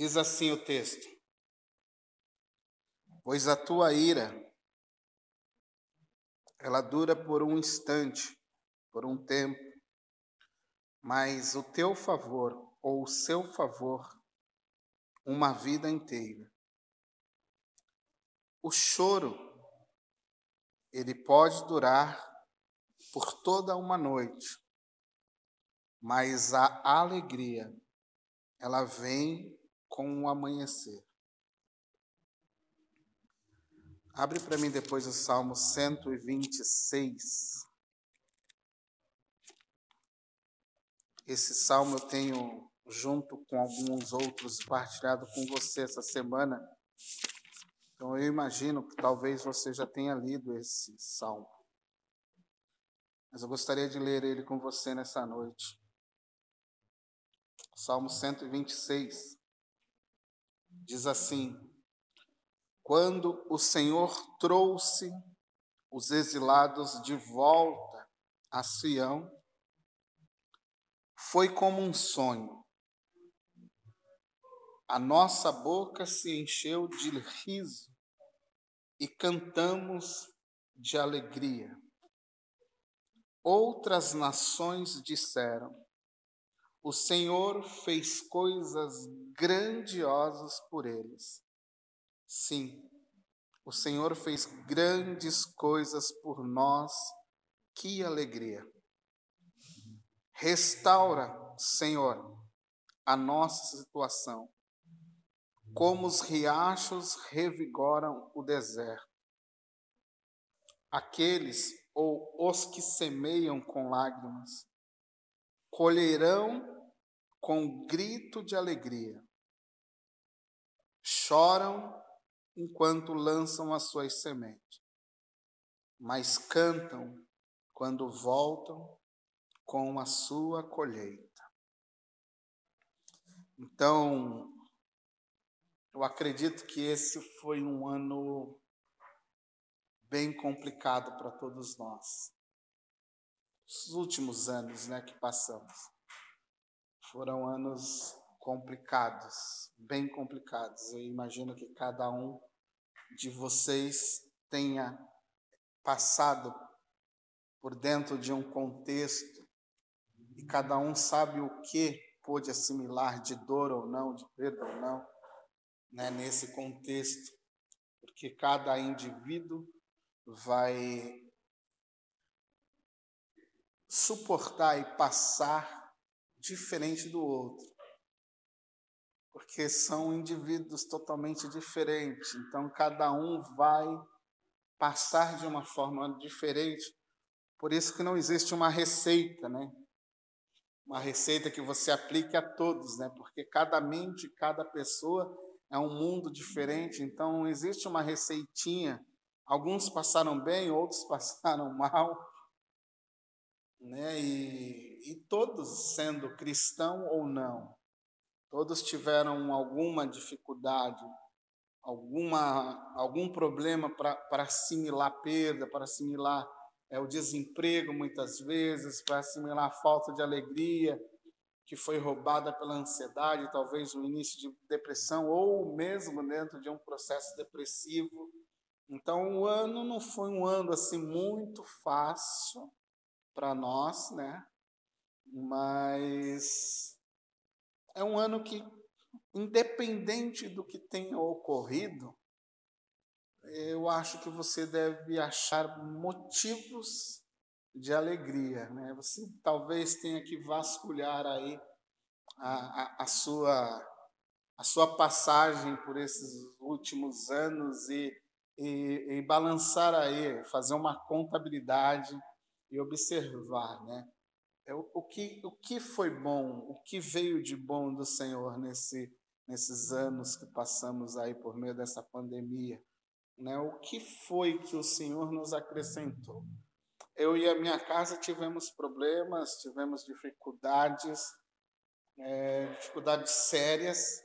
Diz assim o texto: Pois a tua ira, ela dura por um instante, por um tempo, mas o teu favor ou o seu favor, uma vida inteira. O choro, ele pode durar por toda uma noite, mas a alegria, ela vem com o amanhecer. Abre para mim depois o Salmo 126. Esse salmo eu tenho, junto com alguns outros, partilhado com você essa semana. Então eu imagino que talvez você já tenha lido esse salmo. Mas eu gostaria de ler ele com você nessa noite. Salmo 126 diz assim: Quando o Senhor trouxe os exilados de volta a Sião, foi como um sonho. A nossa boca se encheu de riso e cantamos de alegria. Outras nações disseram: O Senhor fez coisas grandiosas por eles. Sim, o Senhor fez grandes coisas por nós. Que alegria! Restaura, Senhor, a nossa situação, como os riachos revigoram o deserto. Aqueles ou os que semeiam com lágrimas, colherão com grito de alegria. Choram enquanto lançam as suas sementes, mas cantam quando voltam com a sua colheita. Então, eu acredito que esse foi um ano bem complicado para todos nós. Os últimos anos né, que passamos foram anos complicados, bem complicados. Eu imagino que cada um de vocês tenha passado por dentro de um contexto e cada um sabe o que pôde assimilar de dor ou não, de perda ou não, né, nesse contexto, porque cada indivíduo vai suportar e passar diferente do outro. Porque são indivíduos totalmente diferentes, então cada um vai passar de uma forma diferente. Por isso que não existe uma receita, né? Uma receita que você aplique a todos, né? Porque cada mente, cada pessoa é um mundo diferente, então não existe uma receitinha Alguns passaram bem, outros passaram mal, né? E, e todos, sendo cristão ou não, todos tiveram alguma dificuldade, alguma, algum problema para assimilar perda, para assimilar é, o desemprego muitas vezes, para assimilar a falta de alegria que foi roubada pela ansiedade, talvez o início de depressão, ou mesmo dentro de um processo depressivo. Então, o ano não foi um ano assim muito fácil para nós, né? Mas é um ano que, independente do que tenha ocorrido, eu acho que você deve achar motivos de alegria, né? Você talvez tenha que vasculhar aí a, a, a sua a sua passagem por esses últimos anos e e, e balançar aí, fazer uma contabilidade e observar, né? É o, o, que, o que foi bom, o que veio de bom do Senhor nesse, nesses anos que passamos aí por meio dessa pandemia, né? O que foi que o Senhor nos acrescentou? Eu e a minha casa tivemos problemas, tivemos dificuldades, é, dificuldades sérias,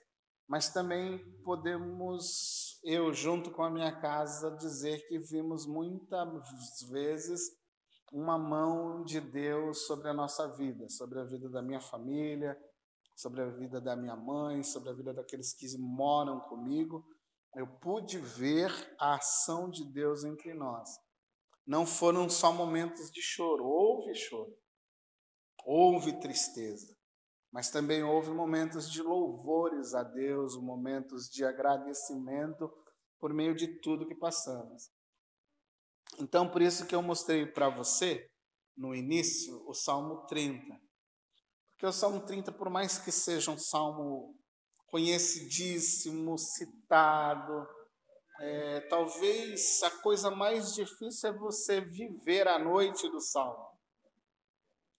mas também podemos, eu junto com a minha casa, dizer que vimos muitas vezes uma mão de Deus sobre a nossa vida, sobre a vida da minha família, sobre a vida da minha mãe, sobre a vida daqueles que moram comigo, eu pude ver a ação de Deus entre nós. Não foram só momentos de choro, houve choro, houve tristeza, mas também houve momentos de louvores a Deus, momentos de agradecimento por meio de tudo que passamos. Então, por isso que eu mostrei para você, no início, o Salmo 30. Porque o Salmo 30, por mais que seja um salmo conhecidíssimo, citado, é, talvez a coisa mais difícil é você viver a noite do salmo.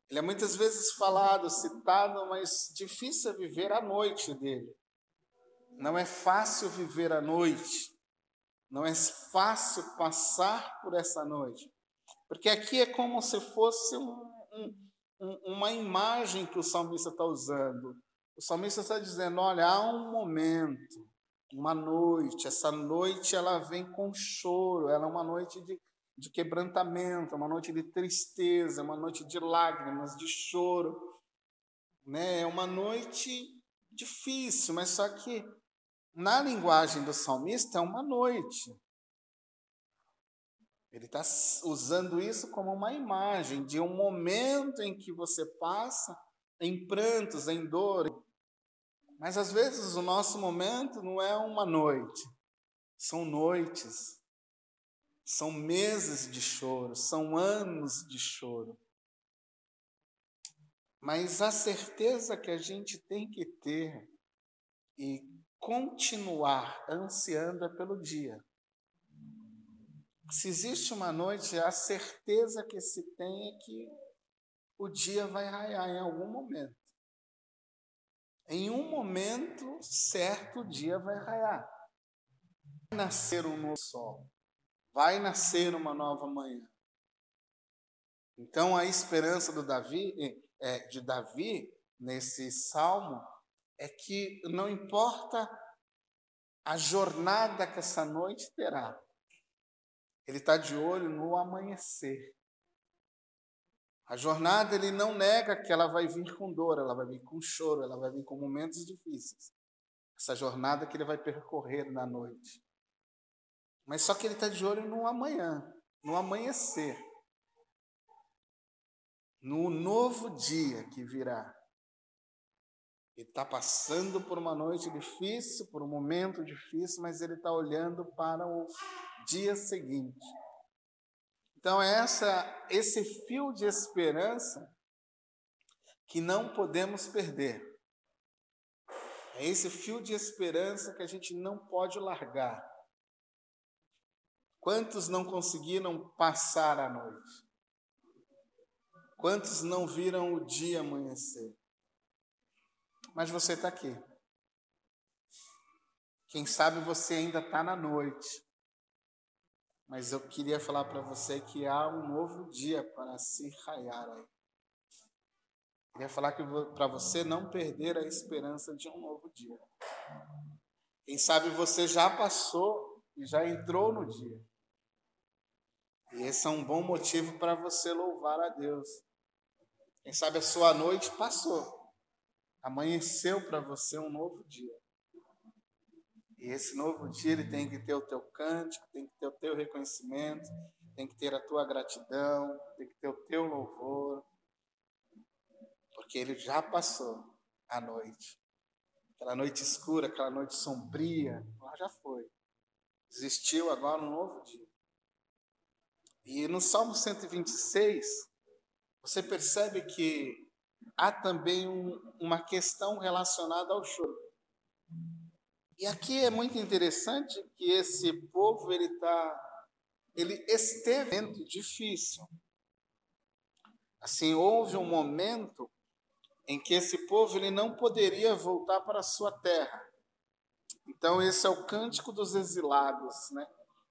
Ele é muitas vezes falado, citado, mas difícil é viver a noite dele. Não é fácil viver a noite. Não é fácil passar por essa noite. Porque aqui é como se fosse um, um, uma imagem que o salmista está usando. O salmista está dizendo: olha, há um momento, uma noite, essa noite ela vem com choro, ela é uma noite de de quebrantamento, é uma noite de tristeza, é uma noite de lágrimas, de choro. Né? É uma noite difícil, mas só que na linguagem do salmista é uma noite. Ele está usando isso como uma imagem de um momento em que você passa em prantos, em dor. Mas às vezes o nosso momento não é uma noite, são noites. São meses de choro, são anos de choro. Mas a certeza que a gente tem que ter e continuar ansiando é pelo dia. Se existe uma noite, a certeza que se tem é que o dia vai raiar em algum momento. Em um momento certo, o dia vai raiar. Vai nascer um novo sol vai nascer uma nova manhã. Então a esperança do Davi, é, de Davi nesse salmo é que não importa a jornada que essa noite terá, ele está de olho no amanhecer. A jornada ele não nega que ela vai vir com dor, ela vai vir com choro, ela vai vir com momentos difíceis. Essa jornada que ele vai percorrer na noite. Mas só que ele está de olho no amanhã, no amanhecer, no novo dia que virá. Ele está passando por uma noite difícil, por um momento difícil, mas ele está olhando para o dia seguinte. Então, é essa, esse fio de esperança que não podemos perder. É esse fio de esperança que a gente não pode largar. Quantos não conseguiram passar a noite? Quantos não viram o dia amanhecer? Mas você está aqui. Quem sabe você ainda está na noite. Mas eu queria falar para você que há um novo dia para se raiar aí. Queria falar para você não perder a esperança de um novo dia. Quem sabe você já passou e já entrou no dia. E esse é um bom motivo para você louvar a Deus. Quem sabe a sua noite passou, amanheceu para você um novo dia. E esse novo dia ele tem que ter o teu cântico, tem que ter o teu reconhecimento, tem que ter a tua gratidão, tem que ter o teu louvor, porque ele já passou a noite. Aquela noite escura, aquela noite sombria, lá já foi. Existiu agora um novo dia. E no Salmo 126, você percebe que há também um, uma questão relacionada ao choro. E aqui é muito interessante que esse povo ele tá ele esteve muito difícil. Assim, houve um momento em que esse povo ele não poderia voltar para a sua terra. Então esse é o cântico dos exilados, né?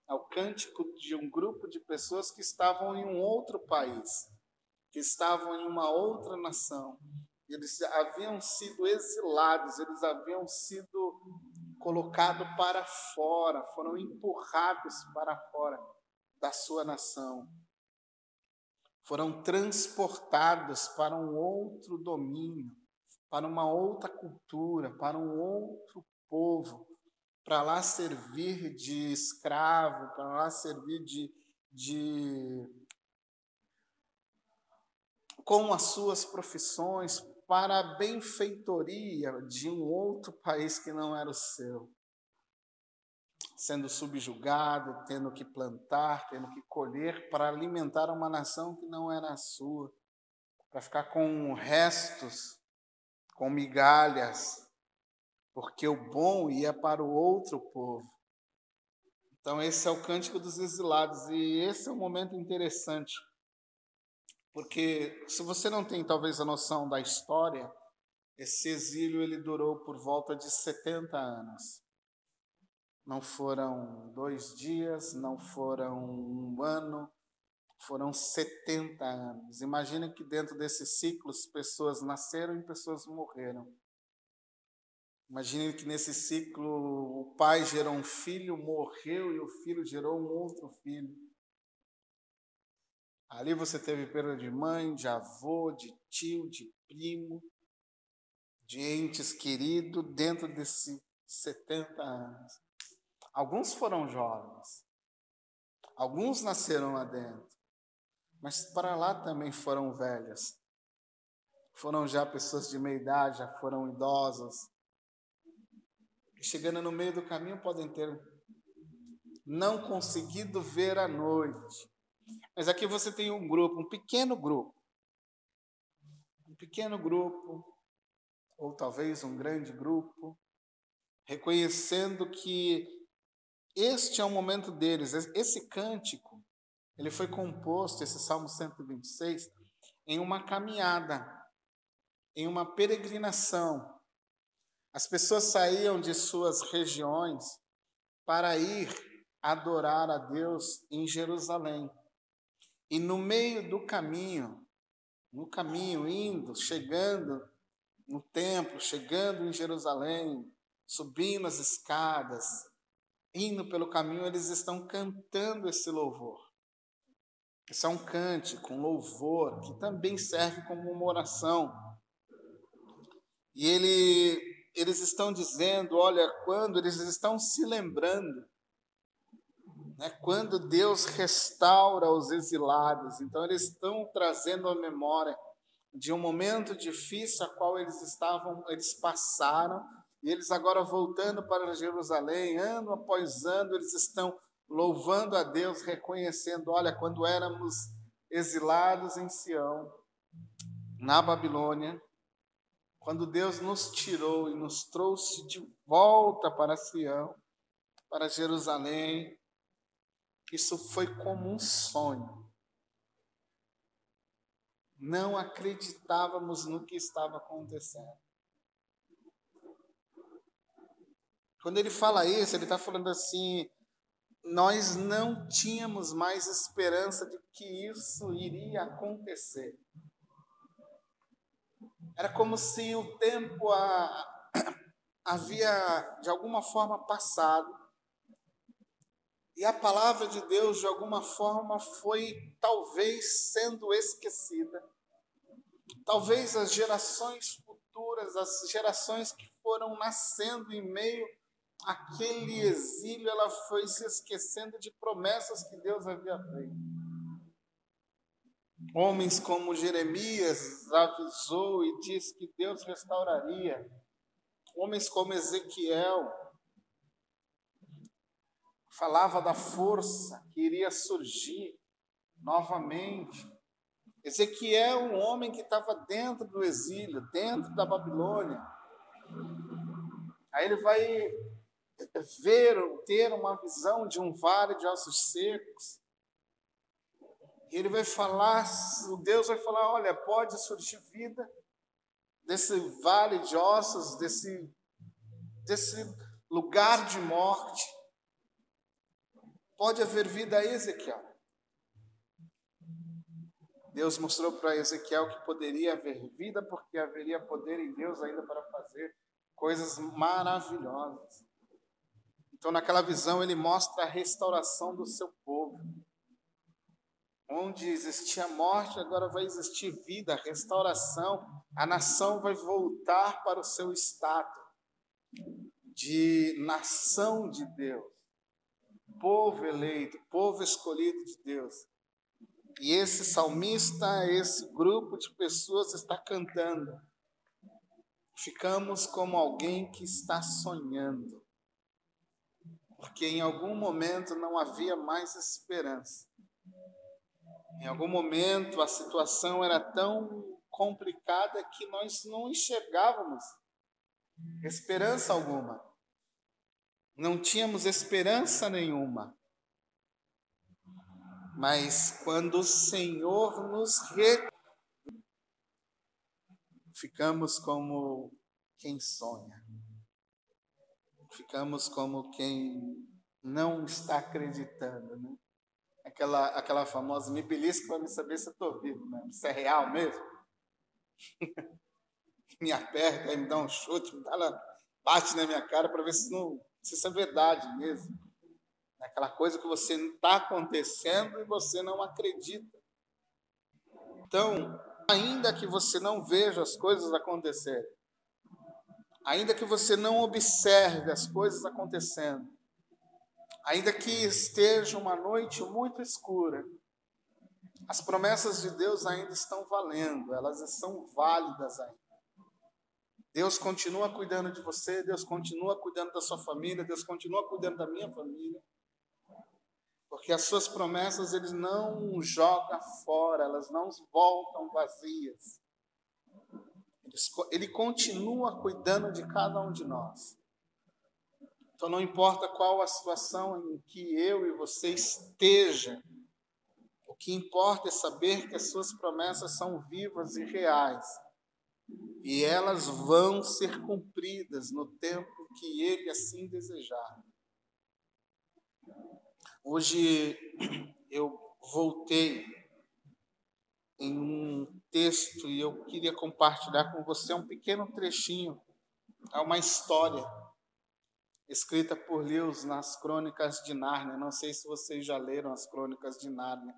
ao cântico de um grupo de pessoas que estavam em um outro país, que estavam em uma outra nação. Eles haviam sido exilados, eles haviam sido colocados para fora, foram empurrados para fora da sua nação. Foram transportados para um outro domínio, para uma outra cultura, para um outro povo, para lá servir de escravo, para lá servir de, de com as suas profissões para a benfeitoria de um outro país que não era o seu. Sendo subjugado, tendo que plantar, tendo que colher para alimentar uma nação que não era a sua, para ficar com restos, com migalhas, porque o bom ia para o outro povo. Então, esse é o cântico dos exilados, e esse é um momento interessante, porque se você não tem talvez a noção da história, esse exílio ele durou por volta de 70 anos. Não foram dois dias, não foram um ano, foram 70 anos. Imagina que dentro desses ciclos pessoas nasceram e pessoas morreram. Imagine que nesse ciclo o pai gerou um filho, morreu e o filho gerou um outro filho. Ali você teve perda de mãe, de avô, de tio, de primo, de entes queridos dentro desses 70 anos. Alguns foram jovens, alguns nasceram lá dentro, mas para lá também foram velhas. Foram já pessoas de meia idade, já foram idosas, chegando no meio do caminho podem ter não conseguido ver a noite. Mas aqui você tem um grupo, um pequeno grupo. Um pequeno grupo, ou talvez um grande grupo, reconhecendo que este é o momento deles. Esse cântico, ele foi composto, esse Salmo 126, em uma caminhada, em uma peregrinação as pessoas saíam de suas regiões para ir adorar a Deus em Jerusalém. E no meio do caminho, no caminho, indo, chegando no templo, chegando em Jerusalém, subindo as escadas, indo pelo caminho, eles estão cantando esse louvor. Esse é um cântico, um louvor, que também serve como uma oração. E ele eles estão dizendo, olha, quando eles estão se lembrando, né, quando Deus restaura os exilados, então eles estão trazendo a memória de um momento difícil a qual eles estavam, eles passaram, e eles agora voltando para Jerusalém, ano após ano, eles estão louvando a Deus, reconhecendo, olha, quando éramos exilados em Sião, na Babilônia, quando Deus nos tirou e nos trouxe de volta para Sião, para Jerusalém, isso foi como um sonho. Não acreditávamos no que estava acontecendo. Quando ele fala isso, ele está falando assim: nós não tínhamos mais esperança de que isso iria acontecer. Era como se o tempo a, havia, de alguma forma, passado. E a palavra de Deus, de alguma forma, foi talvez sendo esquecida. Talvez as gerações futuras, as gerações que foram nascendo em meio àquele exílio, ela foi se esquecendo de promessas que Deus havia feito. Homens como Jeremias avisou e disse que Deus restauraria. Homens como Ezequiel falava da força que iria surgir novamente. Ezequiel, um homem que estava dentro do exílio, dentro da Babilônia. Aí ele vai ver, ter uma visão de um vale de ossos secos ele vai falar, o Deus vai falar: olha, pode surgir vida desse vale de ossos, desse, desse lugar de morte. Pode haver vida a Ezequiel. Deus mostrou para Ezequiel que poderia haver vida, porque haveria poder em Deus ainda para fazer coisas maravilhosas. Então, naquela visão, ele mostra a restauração do seu povo. Onde existia morte, agora vai existir vida, restauração. A nação vai voltar para o seu estado de nação de Deus, povo eleito, povo escolhido de Deus. E esse salmista, esse grupo de pessoas está cantando. Ficamos como alguém que está sonhando, porque em algum momento não havia mais esperança. Em algum momento a situação era tão complicada que nós não enxergávamos esperança alguma. Não tínhamos esperança nenhuma. Mas quando o Senhor nos re... ficamos como quem sonha. Ficamos como quem não está acreditando, né? aquela, aquela famosa, me belisca para me saber se eu estou vivo, né? se é real mesmo. me aperta, me dá um chute, me dá lá, bate na minha cara para ver se, não, se isso é verdade mesmo. Aquela coisa que você está acontecendo e você não acredita. Então, ainda que você não veja as coisas acontecerem, ainda que você não observe as coisas acontecendo, ainda que esteja uma noite muito escura, as promessas de Deus ainda estão valendo, elas são válidas ainda. Deus continua cuidando de você, Deus continua cuidando da sua família, Deus continua cuidando da minha família. Porque as suas promessas ele não joga fora, elas não voltam vazias. Ele continua cuidando de cada um de nós. Então, não importa qual a situação em que eu e você esteja, o que importa é saber que as suas promessas são vivas e reais. E elas vão ser cumpridas no tempo que Ele assim desejar. Hoje eu voltei em um texto e eu queria compartilhar com você um pequeno trechinho. É uma história escrita por Lewis nas Crônicas de Nárnia. Não sei se vocês já leram as Crônicas de Nárnia,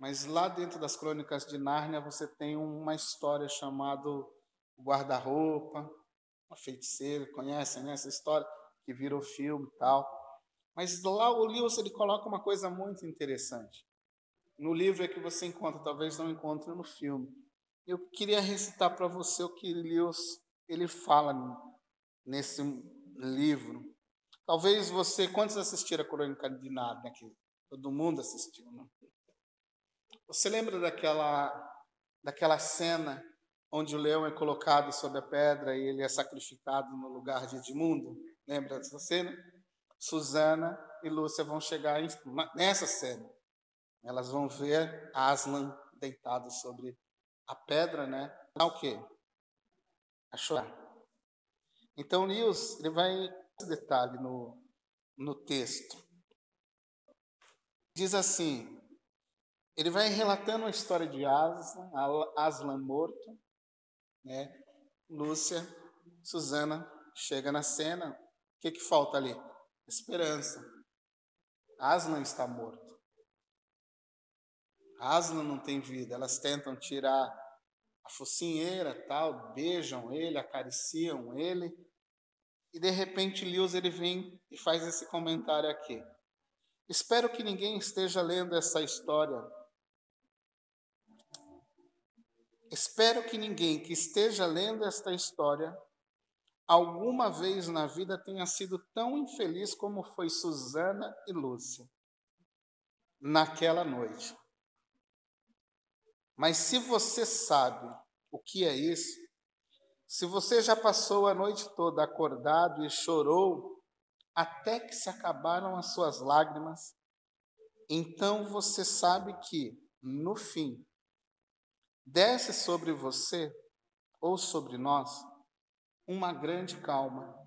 mas lá dentro das Crônicas de Nárnia você tem uma história chamada Guarda-Roupa, uma feiticeira, conhecem né, essa história que virou filme e tal. Mas lá o Lewis ele coloca uma coisa muito interessante. No livro é que você encontra, talvez não encontre no filme. Eu queria recitar para você o que Lewis ele fala nesse livro. Talvez você, quantos assistiram a Crônica de Nárnia aqui? Todo mundo assistiu, né? Você lembra daquela, daquela cena onde o leão é colocado sobre a pedra e ele é sacrificado no lugar de Edmundo? Lembra dessa cena? Susana e Lúcia vão chegar nessa cena. Elas vão ver Aslan deitado sobre a pedra, né? A o quê? A chorar. Então, Lewis, ele vai esse detalhe no, no texto. Diz assim: ele vai relatando a história de Aslan, Aslan morto, né? Lúcia, Susana chega na cena. O que, que falta ali? Esperança. Aslan está morto. Aslan não tem vida. Elas tentam tirar a focinheira, tal, beijam ele, acariciam ele. E de repente Lewis ele vem e faz esse comentário aqui. Espero que ninguém esteja lendo essa história Espero que ninguém que esteja lendo esta história alguma vez na vida tenha sido tão infeliz como foi Susana e Lúcia naquela noite. Mas se você sabe o que é isso, se você já passou a noite toda acordado e chorou até que se acabaram as suas lágrimas, então você sabe que, no fim, desce sobre você ou sobre nós uma grande calma.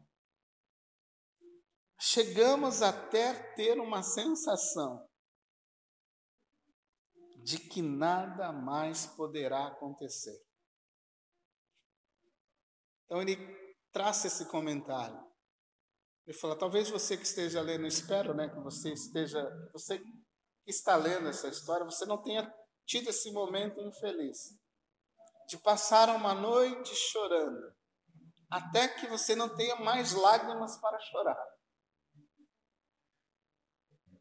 Chegamos até ter uma sensação de que nada mais poderá acontecer. Então ele traça esse comentário. Ele fala: talvez você que esteja lendo, espero, né, que você esteja, você que está lendo essa história, você não tenha tido esse momento infeliz de passar uma noite chorando, até que você não tenha mais lágrimas para chorar.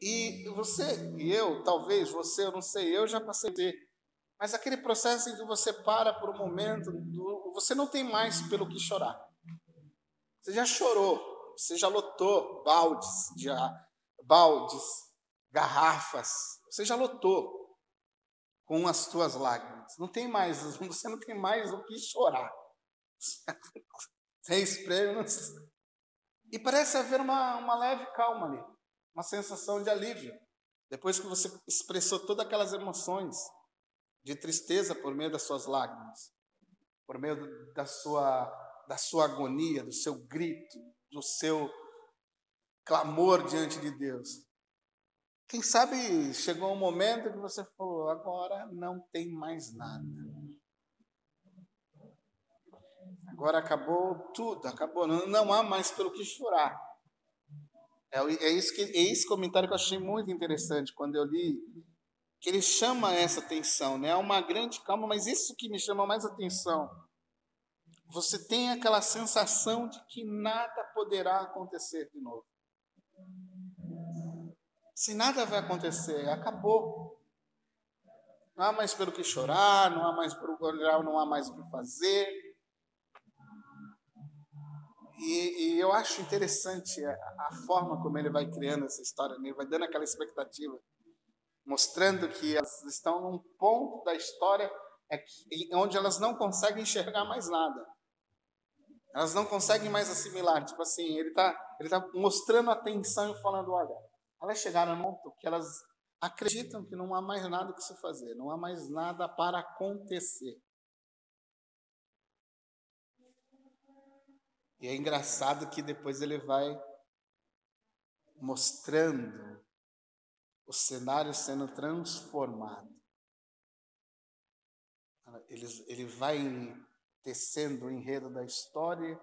E você e eu, talvez você, eu não sei, eu já passei mas aquele processo em que você para por um momento, você não tem mais pelo que chorar. Você já chorou, você já lotou baldes de baldes, garrafas, você já lotou com as tuas lágrimas. Não tem mais, você não tem mais o que chorar. Sem espremos. E parece haver uma, uma leve calma ali, uma sensação de alívio. Depois que você expressou todas aquelas emoções de tristeza por meio das suas lágrimas, por meio da sua, da sua agonia, do seu grito, do seu clamor diante de Deus. Quem sabe chegou um momento que você falou: agora não tem mais nada. Agora acabou tudo, acabou. Não, não há mais pelo que chorar. É, é, isso que, é esse comentário que eu achei muito interessante quando eu li, que ele chama essa atenção, né? Há uma grande calma, mas isso que me chama mais atenção. Você tem aquela sensação de que nada poderá acontecer de novo. Se nada vai acontecer, acabou. Não há mais pelo que chorar, não há mais pelo olhar, não há mais o que fazer. E, e, eu acho interessante a, a, forma como ele vai criando essa história, né? ele vai dando aquela expectativa, mostrando que elas estão num ponto da história é onde elas não conseguem enxergar mais nada. Elas não conseguem mais assimilar. Tipo assim, ele está ele tá mostrando atenção e falando: olha, elas chegaram no ponto que elas acreditam que não há mais nada que se fazer, não há mais nada para acontecer. E é engraçado que depois ele vai mostrando o cenário sendo transformado. Ele, ele vai tecendo o enredo da história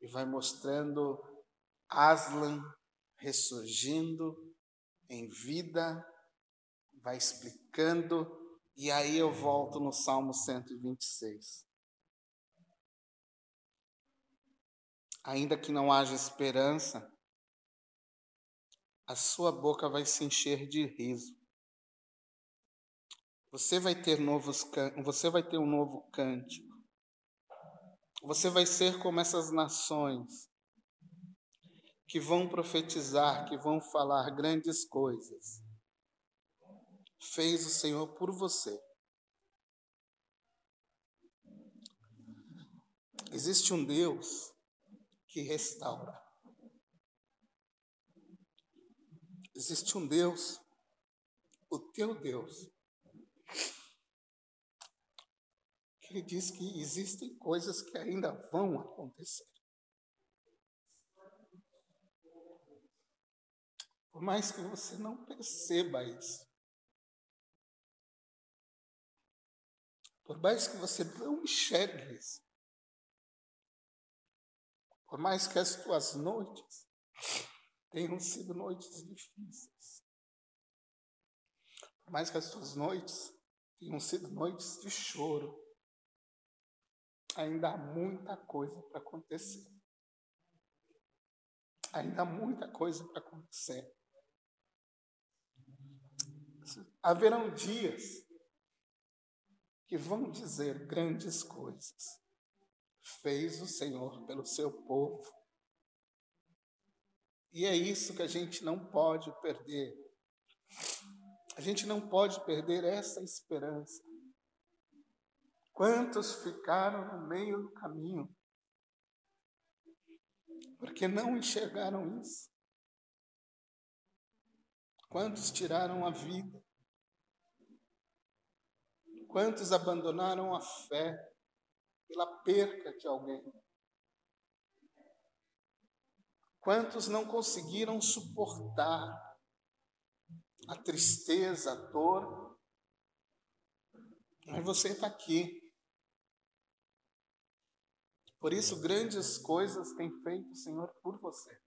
e vai mostrando Aslan ressurgindo em vida, vai explicando, e aí eu volto no Salmo 126. Ainda que não haja esperança, a sua boca vai se encher de riso. Você vai ter novos você vai ter um novo cântico. Você vai ser como essas nações que vão profetizar, que vão falar grandes coisas. Fez o Senhor por você. Existe um Deus que restaura. Existe um Deus, o teu Deus, ele diz que existem coisas que ainda vão acontecer. Por mais que você não perceba isso. Por mais que você não enxergue isso. Por mais que as tuas noites tenham sido noites difíceis. Por mais que as tuas noites tenham sido noites de choro ainda há muita coisa para acontecer. Ainda há muita coisa para acontecer. Haverão dias que vão dizer grandes coisas. Fez o Senhor pelo seu povo. E é isso que a gente não pode perder. A gente não pode perder essa esperança. Quantos ficaram no meio do caminho? Porque não enxergaram isso. Quantos tiraram a vida? Quantos abandonaram a fé pela perca de alguém? Quantos não conseguiram suportar a tristeza, a dor? Mas você está aqui. Por isso, grandes coisas tem feito o Senhor por você.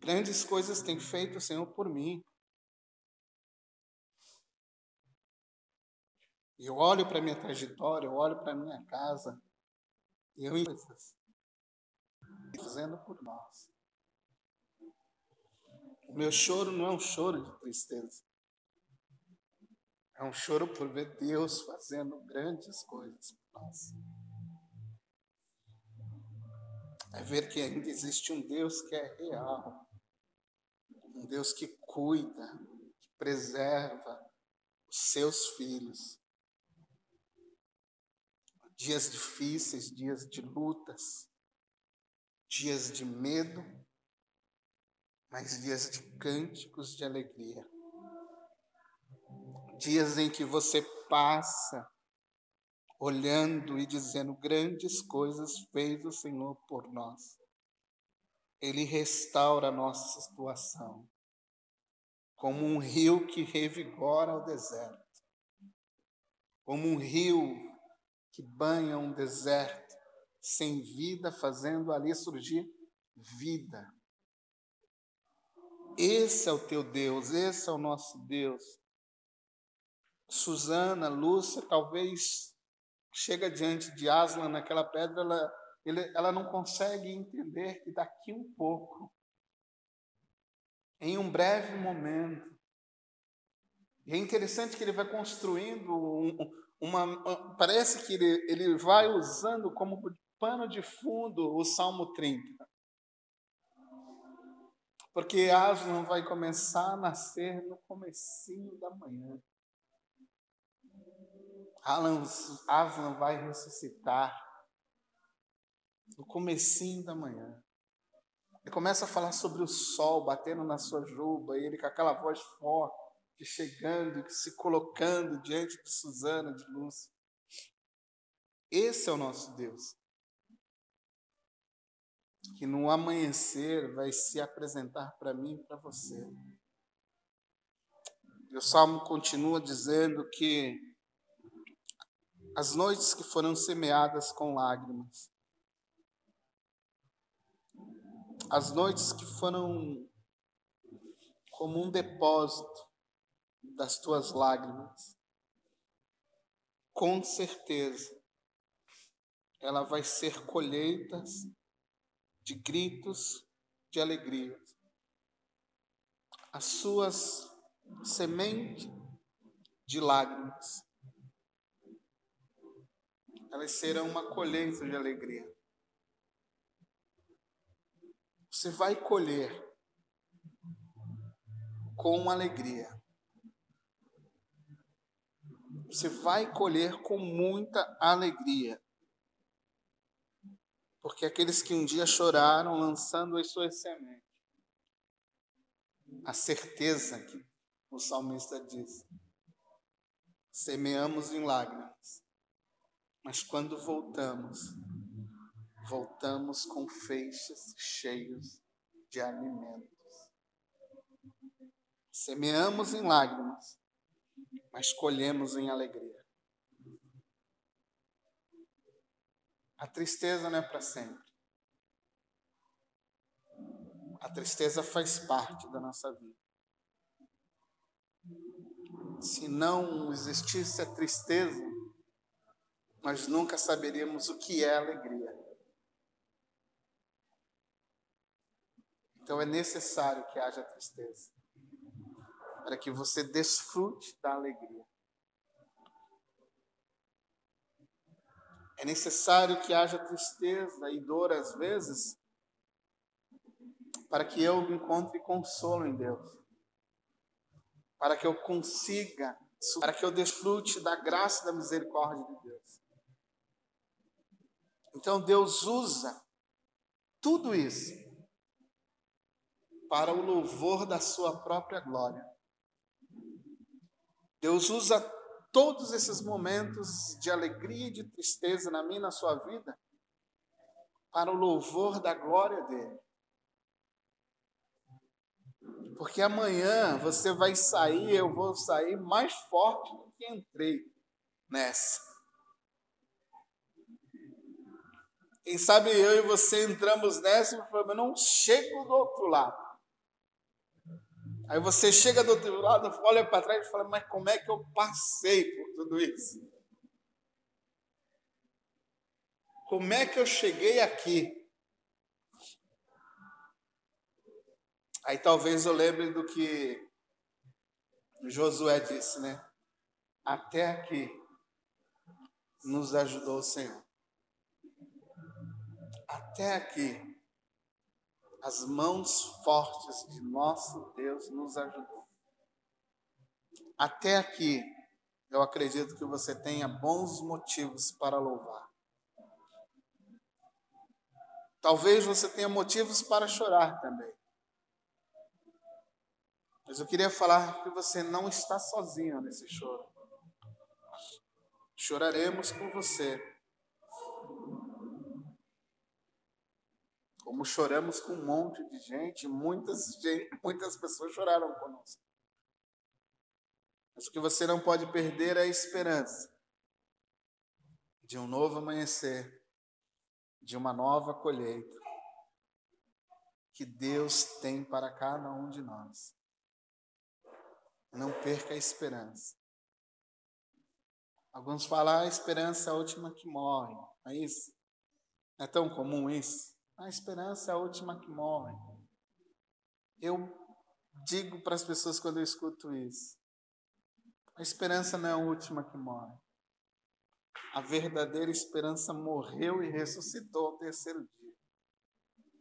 Grandes coisas tem feito o Senhor por mim. Eu olho para a minha trajetória, eu olho para a minha casa, e eu fazendo por nós. O meu choro não é um choro de tristeza. É um choro por ver Deus fazendo grandes coisas por nós. É ver que ainda existe um Deus que é real. Um Deus que cuida, que preserva os seus filhos. Dias difíceis, dias de lutas, dias de medo, mas dias de cânticos de alegria. Dias em que você passa olhando e dizendo: grandes coisas fez o Senhor por nós. Ele restaura a nossa situação, como um rio que revigora o deserto, como um rio que banha um deserto sem vida, fazendo ali surgir vida. Esse é o teu Deus, esse é o nosso Deus. Suzana, Lúcia, talvez chega diante de Aslan naquela pedra, ela, ele, ela não consegue entender que daqui um pouco, em um breve momento, e é interessante que ele vai construindo um, uma. Parece que ele, ele vai usando como pano de fundo o Salmo 30. Porque Aslan vai começar a nascer no comecinho da manhã. Aslan vai ressuscitar no comecinho da manhã. Ele começa a falar sobre o sol batendo na sua juba, e ele com aquela voz forte, chegando, se colocando diante de Suzana, de Lúcia. Esse é o nosso Deus. Que no amanhecer vai se apresentar para mim e para você. E o salmo continua dizendo que as noites que foram semeadas com lágrimas, as noites que foram como um depósito das tuas lágrimas, com certeza ela vai ser colheitas de gritos de alegria. As suas sementes de lágrimas elas serão uma colheita de alegria. Você vai colher com alegria. Você vai colher com muita alegria. Porque aqueles que um dia choraram lançando as suas sementes, a certeza que o salmista diz: semeamos em lágrimas, mas quando voltamos, voltamos com feixes cheios de alimentos. Semeamos em lágrimas, mas colhemos em alegria. A tristeza não é para sempre. A tristeza faz parte da nossa vida. Se não existisse a tristeza, nós nunca saberíamos o que é alegria. Então é necessário que haja tristeza, para que você desfrute da alegria. É necessário que haja tristeza e dor às vezes, para que eu encontre consolo em Deus, para que eu consiga, para que eu desfrute da graça e da misericórdia de Deus. Então Deus usa tudo isso para o louvor da sua própria glória. Deus usa todos esses momentos de alegria e de tristeza na minha e na sua vida para o louvor da glória dele. Porque amanhã você vai sair, eu vou sair mais forte do que entrei nessa. Quem sabe eu e você entramos nessa e falamos, não chego do outro lado. Aí você chega do outro lado, olha para trás e fala, mas como é que eu passei por tudo isso? Como é que eu cheguei aqui? Aí talvez eu lembre do que Josué disse, né? Até aqui nos ajudou o Senhor. Até aqui, as mãos fortes de nosso Deus nos ajudou. Até aqui, eu acredito que você tenha bons motivos para louvar. Talvez você tenha motivos para chorar também. Mas eu queria falar que você não está sozinho nesse choro. Choraremos por você. Como choramos com um monte de gente, muitas, muitas pessoas choraram conosco. Mas o que você não pode perder é a esperança de um novo amanhecer, de uma nova colheita que Deus tem para cada um de nós. Não perca a esperança. Alguns falam ah, a esperança é a última que morre. É isso? É tão comum isso? A esperança é a última que morre. Eu digo para as pessoas quando eu escuto isso: a esperança não é a última que morre. A verdadeira esperança morreu e ressuscitou ao terceiro dia.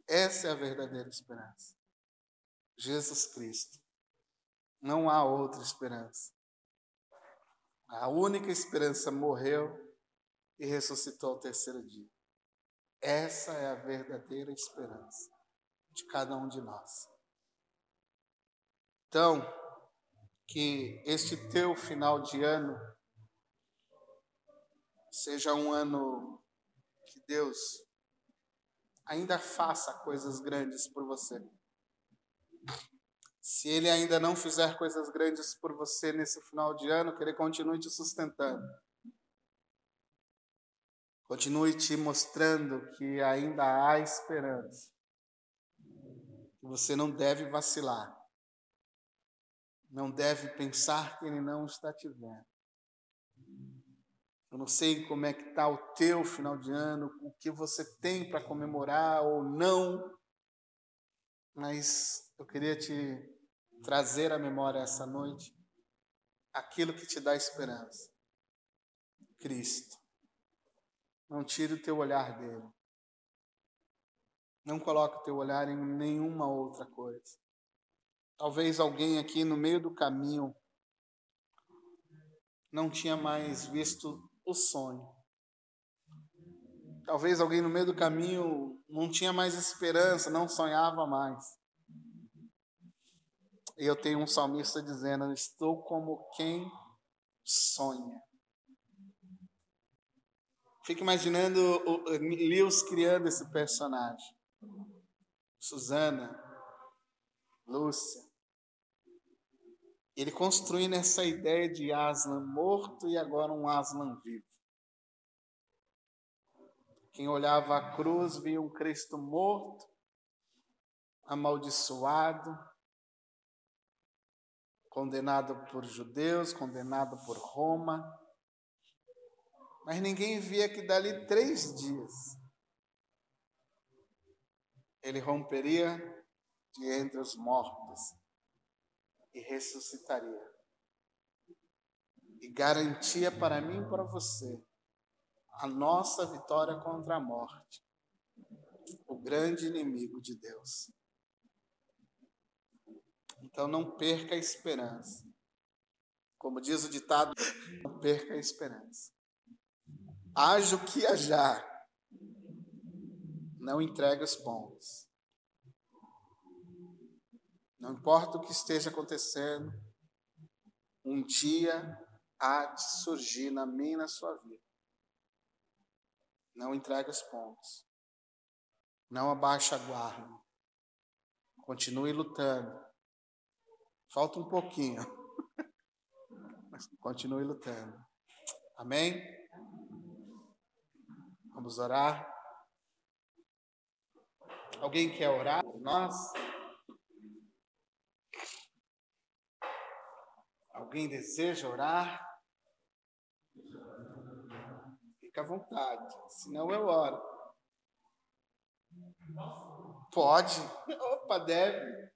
Essa é a verdadeira esperança. Jesus Cristo. Não há outra esperança. A única esperança morreu e ressuscitou ao terceiro dia. Essa é a verdadeira esperança de cada um de nós. Então, que este teu final de ano seja um ano que Deus ainda faça coisas grandes por você. Se Ele ainda não fizer coisas grandes por você nesse final de ano, que Ele continue te sustentando. Continue te mostrando que ainda há esperança. Que você não deve vacilar. Não deve pensar que Ele não está te vendo. Eu não sei como é que está o teu final de ano, o que você tem para comemorar ou não, mas eu queria te trazer à memória essa noite aquilo que te dá esperança. Cristo. Não tire o teu olhar dele. Não coloque o teu olhar em nenhuma outra coisa. Talvez alguém aqui no meio do caminho não tinha mais visto o sonho. Talvez alguém no meio do caminho não tinha mais esperança, não sonhava mais. E eu tenho um salmista dizendo: Estou como quem sonha. Fico imaginando o Lewis criando esse personagem. Susana, Lúcia, ele construindo essa ideia de Aslan morto e agora um Aslan vivo. Quem olhava a cruz via um Cristo morto, amaldiçoado, condenado por judeus, condenado por Roma. Mas ninguém via que dali três dias ele romperia de entre os mortos e ressuscitaria. E garantia para mim e para você a nossa vitória contra a morte, o grande inimigo de Deus. Então não perca a esperança. Como diz o ditado, não perca a esperança. Haja o que hajar, não entregue os pontos. Não importa o que esteja acontecendo, um dia há de surgir na minha na sua vida. Não entregue os pontos. Não abaixe a guarda. Continue lutando. Falta um pouquinho. Mas continue lutando. Amém? Vamos orar. Alguém quer orar por nós? Alguém deseja orar? Fica à vontade, senão eu oro. Pode? Opa, deve.